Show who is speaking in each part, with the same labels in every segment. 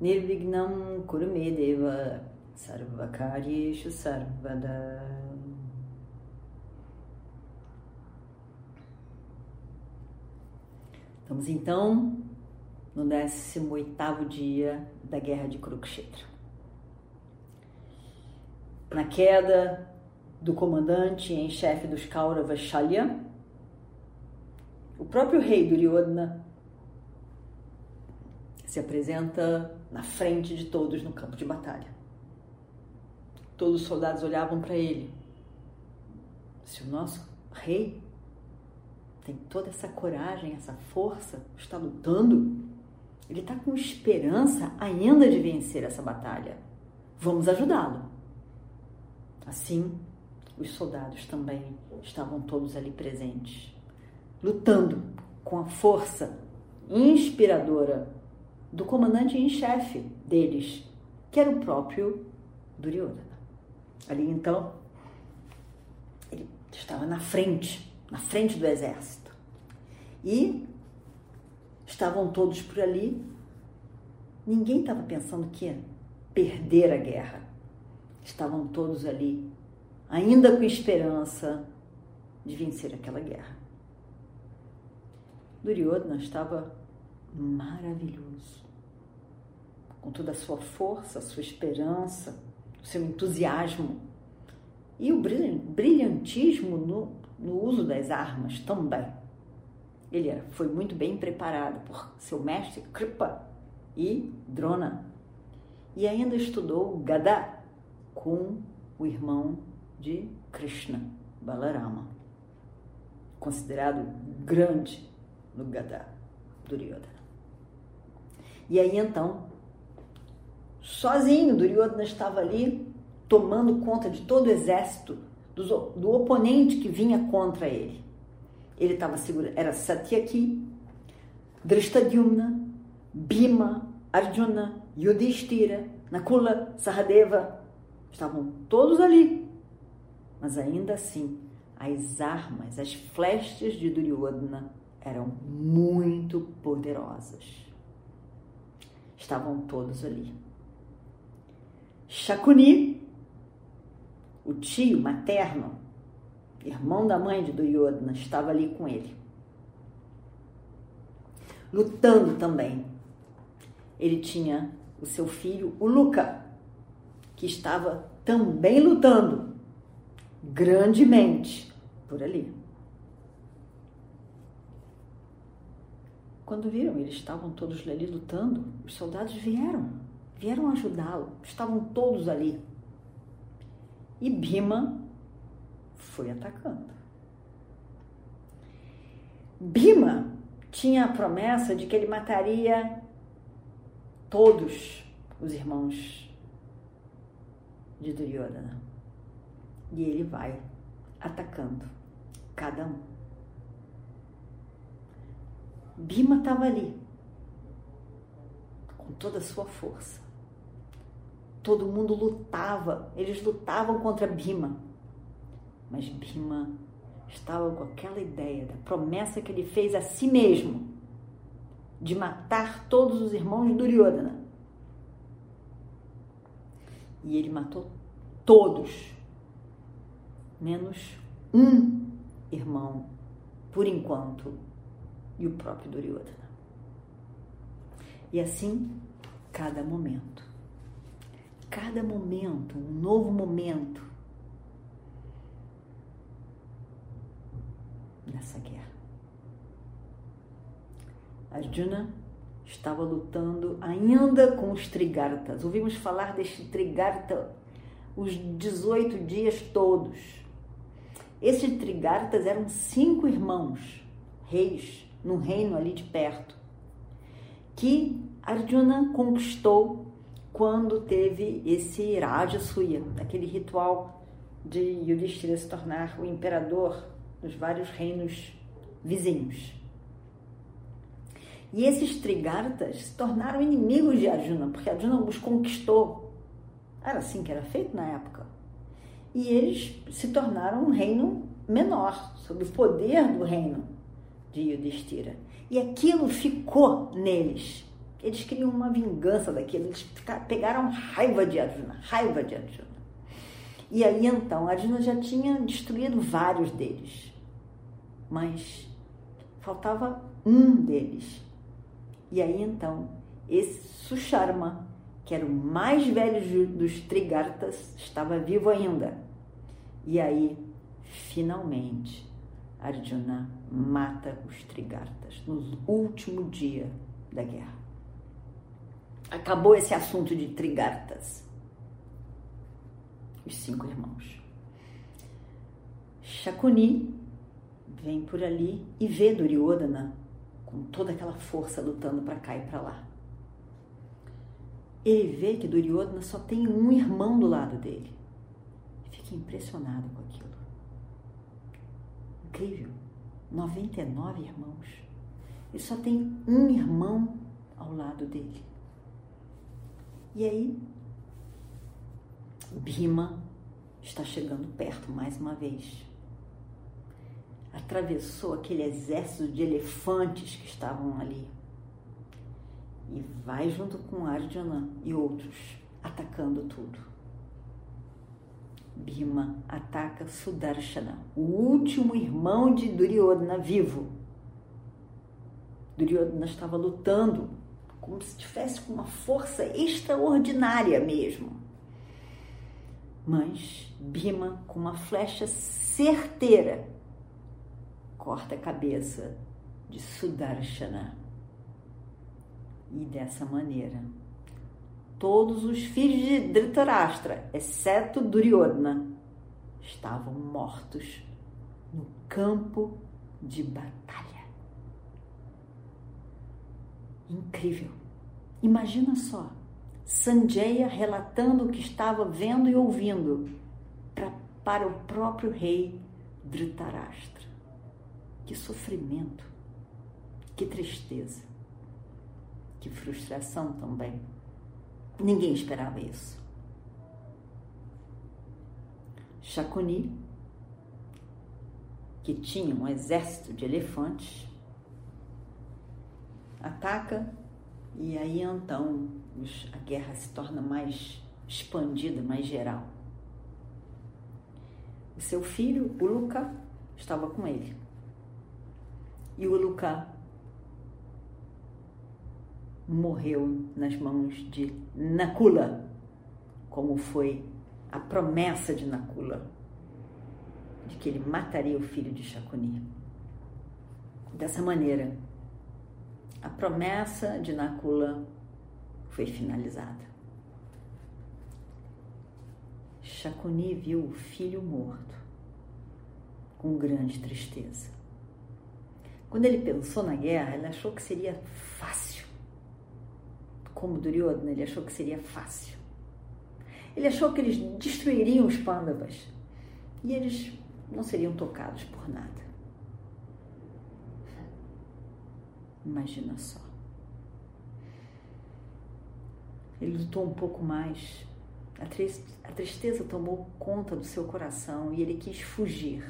Speaker 1: Nirvignam Kurumedeva Sarvakaryeshu Sarvada. Estamos então no 18 dia da Guerra de Kurukshetra. Na queda do comandante em chefe dos Kauravas Shalya, o próprio rei Duryodhana se apresenta na frente de todos no campo de batalha. Todos os soldados olhavam para ele. Se o nosso rei tem toda essa coragem, essa força, está lutando, ele está com esperança ainda de vencer essa batalha. Vamos ajudá-lo. Assim, os soldados também estavam todos ali presentes lutando com a força inspiradora do comandante em chefe deles, que era o próprio Duryodhana. Ali então, ele estava na frente, na frente do exército. E estavam todos por ali. Ninguém estava pensando que ia perder a guerra. Estavam todos ali, ainda com esperança de vencer aquela guerra. Duryodhana estava maravilhoso. Com toda a sua força, a sua esperança, o seu entusiasmo e o brilhantismo no, no uso das armas também. Ele foi muito bem preparado por seu mestre Kripa e Drona. E ainda estudou Gada com o irmão de Krishna, Balarama, considerado grande no Gada, Duryodhana. E aí então, sozinho, Duryodhana estava ali tomando conta de todo o exército do, do oponente que vinha contra ele. Ele estava seguro, era Satyaki, Drishtadyumna, Bhima, Arjuna, Yudhishthira, Nakula, Sahadeva, estavam todos ali. Mas ainda assim, as armas, as flechas de Duryodhana eram muito poderosas. Estavam todos ali. Shakuni, o tio materno, irmão da mãe de Duryodhana, estava ali com ele. Lutando também. Ele tinha o seu filho, o Luca, que estava também lutando grandemente por ali. Quando viram, eles estavam todos ali lutando, os soldados vieram, vieram ajudá-lo, estavam todos ali. E Bima foi atacando. Bima tinha a promessa de que ele mataria todos os irmãos de Duryodhana. E ele vai atacando cada um. Bima estava ali, com toda a sua força. Todo mundo lutava, eles lutavam contra Bima. Mas Bima estava com aquela ideia da promessa que ele fez a si mesmo de matar todos os irmãos de Duryodhana. E ele matou todos, menos um irmão, por enquanto, e o próprio Duryodhana. E assim, cada momento. Cada momento, um novo momento nessa guerra. Arjuna estava lutando ainda com os Trigartas. Ouvimos falar deste Trigarta os 18 dias todos. Esses Trigartas eram cinco irmãos, reis, num reino ali de perto, que Arjuna conquistou quando teve esse Rajasuya, aquele ritual de Yudhishthira se tornar o imperador dos vários reinos vizinhos. E esses Trigartas se tornaram inimigos de Arjuna, porque Arjuna os conquistou. Era assim que era feito na época. E eles se tornaram um reino menor, sob o poder do reino de Yudhishthira. E aquilo ficou neles. Eles queriam uma vingança daquilo, eles pegaram raiva de Arjuna, raiva de Arjuna. E aí então, Arjuna já tinha destruído vários deles, mas faltava um deles. E aí então, esse Susharma, que era o mais velho dos Trigartas, estava vivo ainda. E aí, finalmente, Arjuna mata os Trigartas no último dia da guerra. Acabou esse assunto de Trigartas. Os cinco irmãos. Shakuni vem por ali e vê Duryodhana com toda aquela força lutando para cá e para lá. Ele vê que Duryodhana só tem um irmão do lado dele. Fica impressionado com aquilo. Incrível. 99 irmãos. Ele só tem um irmão ao lado dele. E aí, Bhima está chegando perto mais uma vez. Atravessou aquele exército de elefantes que estavam ali. E vai junto com Arjuna e outros, atacando tudo. Bhima ataca Sudarshana, o último irmão de Duryodhana vivo. Duryodhana estava lutando como se tivesse com uma força extraordinária mesmo. Mas Bhima, com uma flecha certeira, corta a cabeça de Sudarshana. E dessa maneira, todos os filhos de Dhritarashtra, exceto Duryodhana, estavam mortos no campo de batalha. Incrível! Imagina só, Sanjaya relatando o que estava vendo e ouvindo pra, para o próprio rei Dhritarashtra. Que sofrimento, que tristeza, que frustração também. Ninguém esperava isso. Shakuni, que tinha um exército de elefantes, ataca e aí então a guerra se torna mais expandida, mais geral. O seu filho, o Luca, estava com ele. E o Luca morreu nas mãos de Nakula, como foi a promessa de Nakula, de que ele mataria o filho de Shakuni. Dessa maneira, a promessa de Nakula foi finalizada. Shakuni viu o filho morto com grande tristeza. Quando ele pensou na guerra, ele achou que seria fácil como Duryodhana, ele achou que seria fácil. Ele achou que eles destruiriam os Pandavas e eles não seriam tocados por nada. Imagina só. Ele lutou um pouco mais. A tristeza tomou conta do seu coração e ele quis fugir.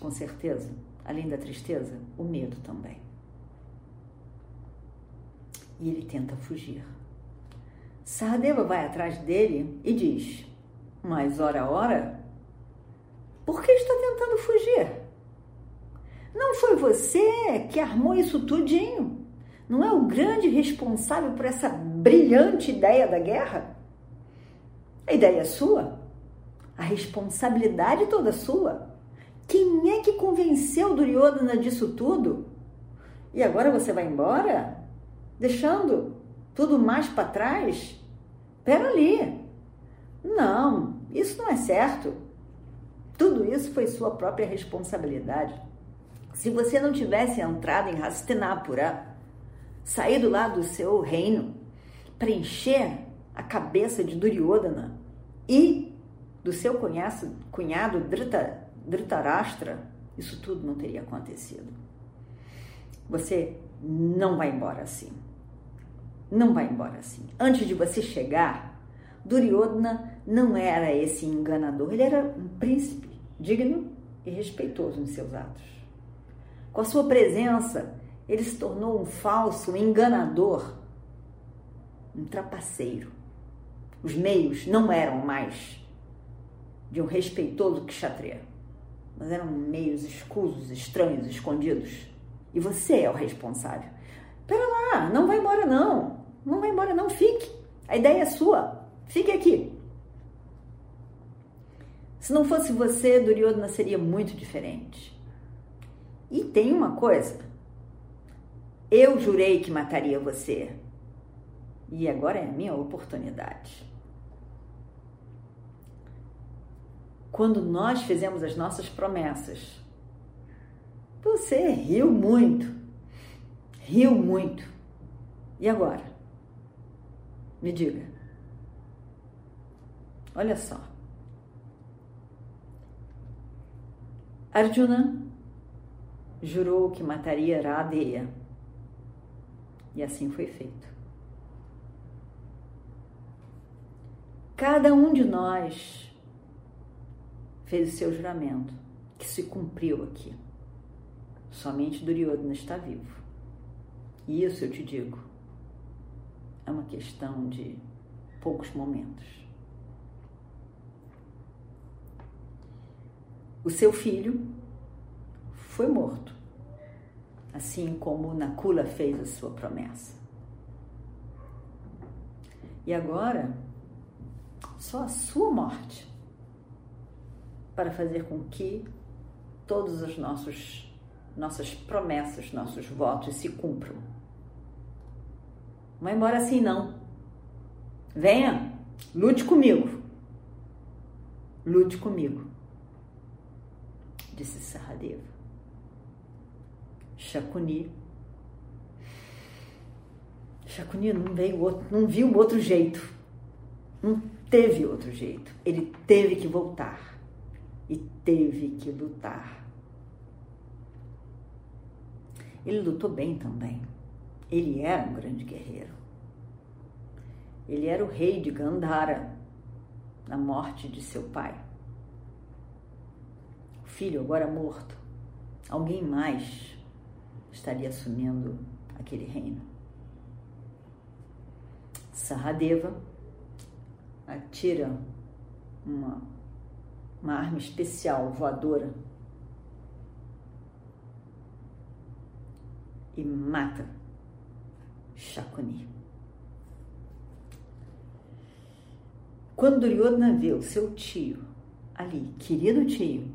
Speaker 1: Com certeza, além da tristeza, o medo também e ele tenta fugir. Sahadeva vai atrás dele e diz: Mas, ora, ora, por que está tentando fugir? Não foi você que armou isso tudinho? Não é o grande responsável por essa brilhante ideia da guerra? A ideia é sua? A responsabilidade toda sua? Quem é que convenceu Duryodhana disso tudo? E agora você vai embora? Deixando tudo mais para trás? Pera ali. Não, isso não é certo. Tudo isso foi sua própria responsabilidade. Se você não tivesse entrado em Hastinapura, saído lá do seu reino, preencher a cabeça de Duryodhana e do seu cunhado, cunhado Drita, Dhritarashtra, isso tudo não teria acontecido. Você não vai embora assim. Não vai embora assim. Antes de você chegar, Duryodhana não era esse enganador, ele era um príncipe digno e respeitoso em seus atos. Com a sua presença, ele se tornou um falso, um enganador, um trapaceiro. Os meios não eram mais de um respeitoso kshatriya, mas eram meios escusos, estranhos, escondidos. E você é o responsável. Lá, não vai embora não. Não vai embora não, fique. A ideia é sua. Fique aqui. Se não fosse você, Duryodhana seria muito diferente. E tem uma coisa. Eu jurei que mataria você. E agora é a minha oportunidade. Quando nós fizemos as nossas promessas, você riu muito. Riu muito. E agora? Me diga. Olha só. Arjuna jurou que mataria Radeya. E assim foi feito. Cada um de nós fez o seu juramento, que se cumpriu aqui. Somente Duryodhana está vivo. E isso eu te digo, é uma questão de poucos momentos. O seu filho foi morto, assim como Nakula fez a sua promessa. E agora, só a sua morte para fazer com que todos os nossos nossas promessas, nossos votos se cumpram. Não vai embora assim não. Venha, lute comigo. Lute comigo disse Saradeva. Shakuni. Shakuni não veio outro, não viu outro jeito. Não teve outro jeito. Ele teve que voltar e teve que lutar. Ele lutou bem também. Ele era um grande guerreiro. Ele era o rei de Gandhara na morte de seu pai filho agora morto, alguém mais estaria assumindo aquele reino. Saradeva atira uma, uma arma especial voadora e mata Shakuni. Quando Duryodhana o seu tio ali, querido tio,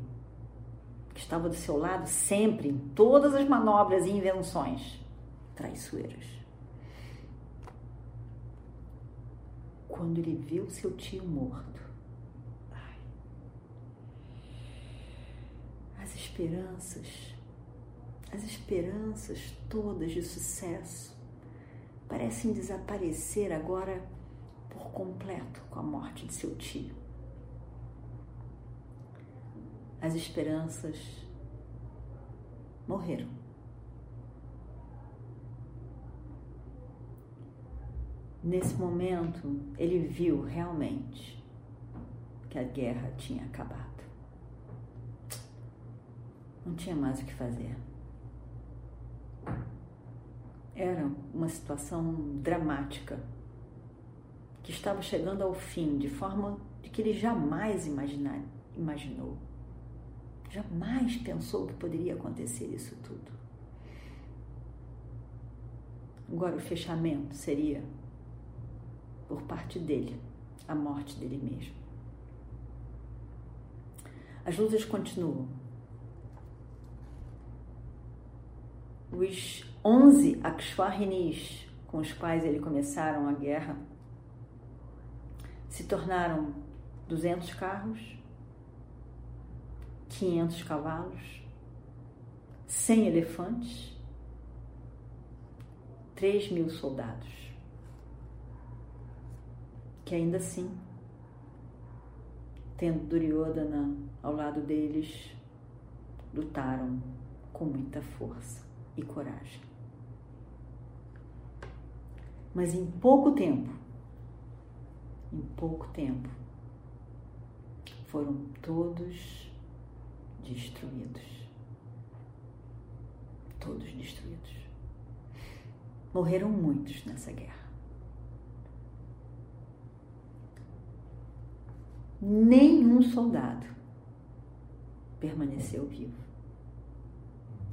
Speaker 1: que estava do seu lado sempre em todas as manobras e invenções traiçoeiras. Quando ele viu seu tio morto, as esperanças, as esperanças todas de sucesso parecem desaparecer agora por completo com a morte de seu tio as esperanças morreram. Nesse momento, ele viu realmente que a guerra tinha acabado. Não tinha mais o que fazer. Era uma situação dramática que estava chegando ao fim de forma de que ele jamais imaginar, imaginou jamais pensou que poderia acontecer isso tudo. Agora, o fechamento seria, por parte dele, a morte dele mesmo. As lutas continuam. Os 11 Akshwarinis com os quais ele começaram a guerra se tornaram 200 carros, 500 cavalos, 100 elefantes, 3 mil soldados. que ainda assim, tendo Duryodhana ao lado deles, lutaram com muita força e coragem. Mas em pouco tempo, em pouco tempo, foram todos destruídos. Todos destruídos. Morreram muitos nessa guerra. Nenhum soldado permaneceu vivo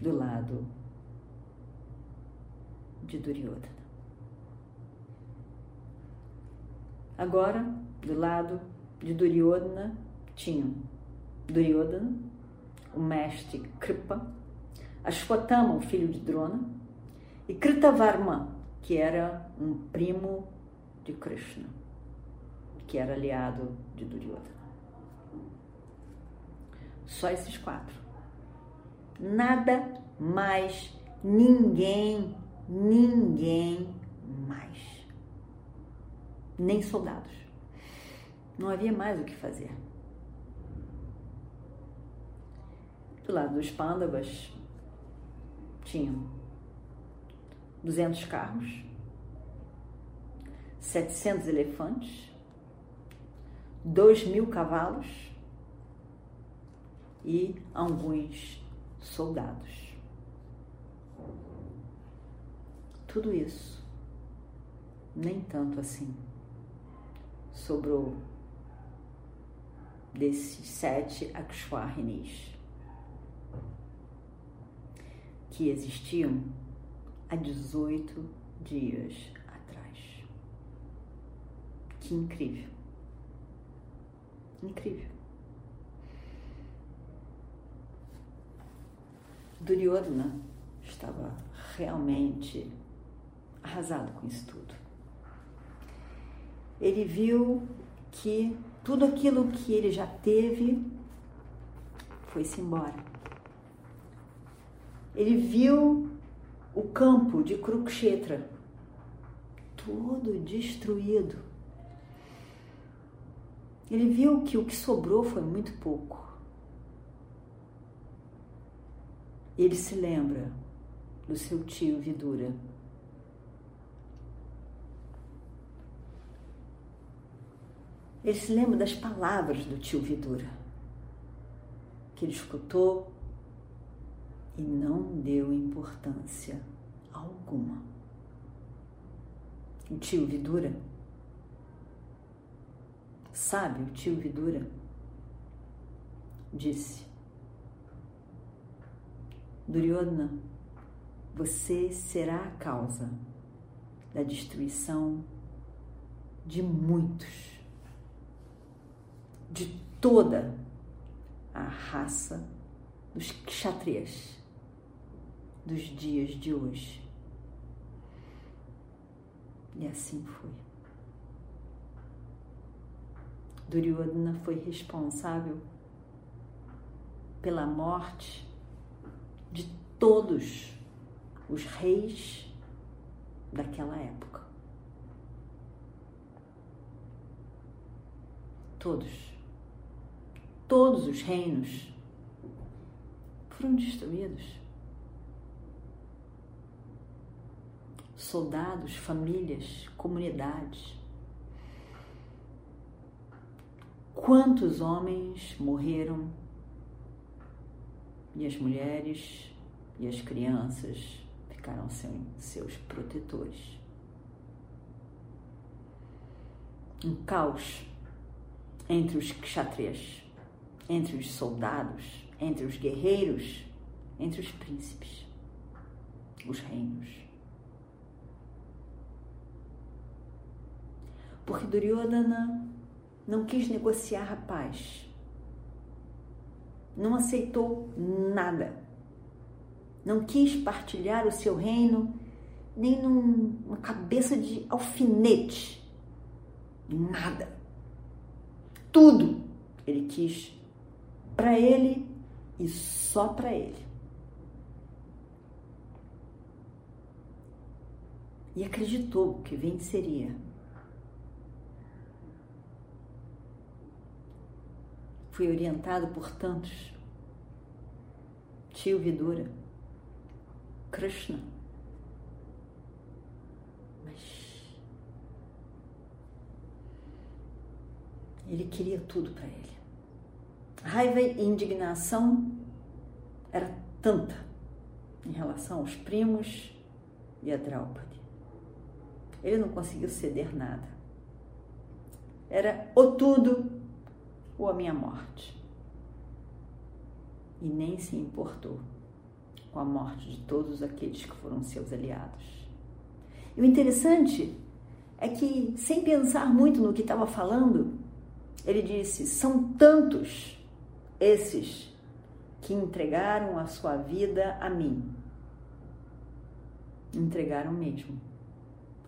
Speaker 1: do lado de Duryodhana. Agora, do lado de Duryodhana, tinham Duryodhana, o mestre Kripa, Ashwatthama, o filho de Drona, e Kritavarma, que era um primo de Krishna, que era aliado de Duryodhana. Só esses quatro. Nada mais, ninguém, ninguém mais. Nem soldados. Não havia mais o que fazer. Do lado dos Pandavas, tinham 200 carros, 700 elefantes, 2 mil cavalos e alguns soldados. Tudo isso, nem tanto assim, sobrou desses sete Akshwarnis que existiam há 18 dias atrás. Que incrível! Incrível! Duryodhana estava realmente arrasado com isso tudo. Ele viu que tudo aquilo que ele já teve foi-se embora. Ele viu o campo de Kurukshetra todo destruído. Ele viu que o que sobrou foi muito pouco. Ele se lembra do seu tio Vidura. Ele se lembra das palavras do tio Vidura, que ele escutou e não deu importância alguma. O tio Vidura, sabe, o tio Vidura disse: Duryodhana, você será a causa da destruição de muitos, de toda a raça dos kshatriyas dos dias de hoje. E assim foi. Duryodhana foi responsável pela morte de todos os reis daquela época. Todos. Todos os reinos foram destruídos. Soldados, famílias, comunidades. Quantos homens morreram e as mulheres e as crianças ficaram sem seus protetores. Um caos entre os kshatriyas, entre os soldados, entre os guerreiros, entre os príncipes, os reinos. Porque Duryodhana não quis negociar a paz não aceitou nada. Não quis partilhar o seu reino nem numa cabeça de alfinete. Nada. Tudo ele quis para ele e só para ele. E acreditou que venceria. Fui orientado por tantos. Tio Vidura, Krishna. Mas ele queria tudo para ele raiva e indignação era tanta em relação aos primos e a Draupadi. Ele não conseguiu ceder nada. Era o tudo ou a minha morte. E nem se importou com a morte de todos aqueles que foram seus aliados. E o interessante é que, sem pensar muito no que estava falando, ele disse: são tantos esses que entregaram a sua vida a mim. Entregaram mesmo.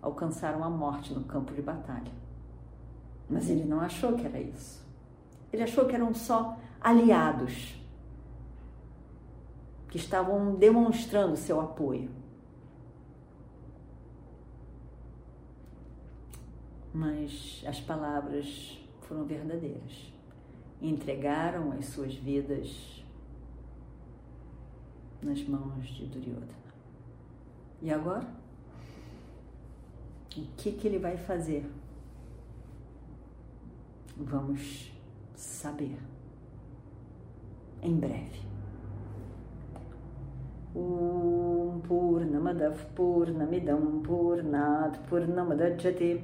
Speaker 1: Alcançaram a morte no campo de batalha. Mas ele não achou que era isso. Ele achou que eram só aliados que estavam demonstrando seu apoio. Mas as palavras foram verdadeiras. Entregaram as suas vidas nas mãos de Duryodhana. E agora? O que, que ele vai fazer? Vamos saber em breve. Om Purnamadav Purnamidam Purnat Purnamadajate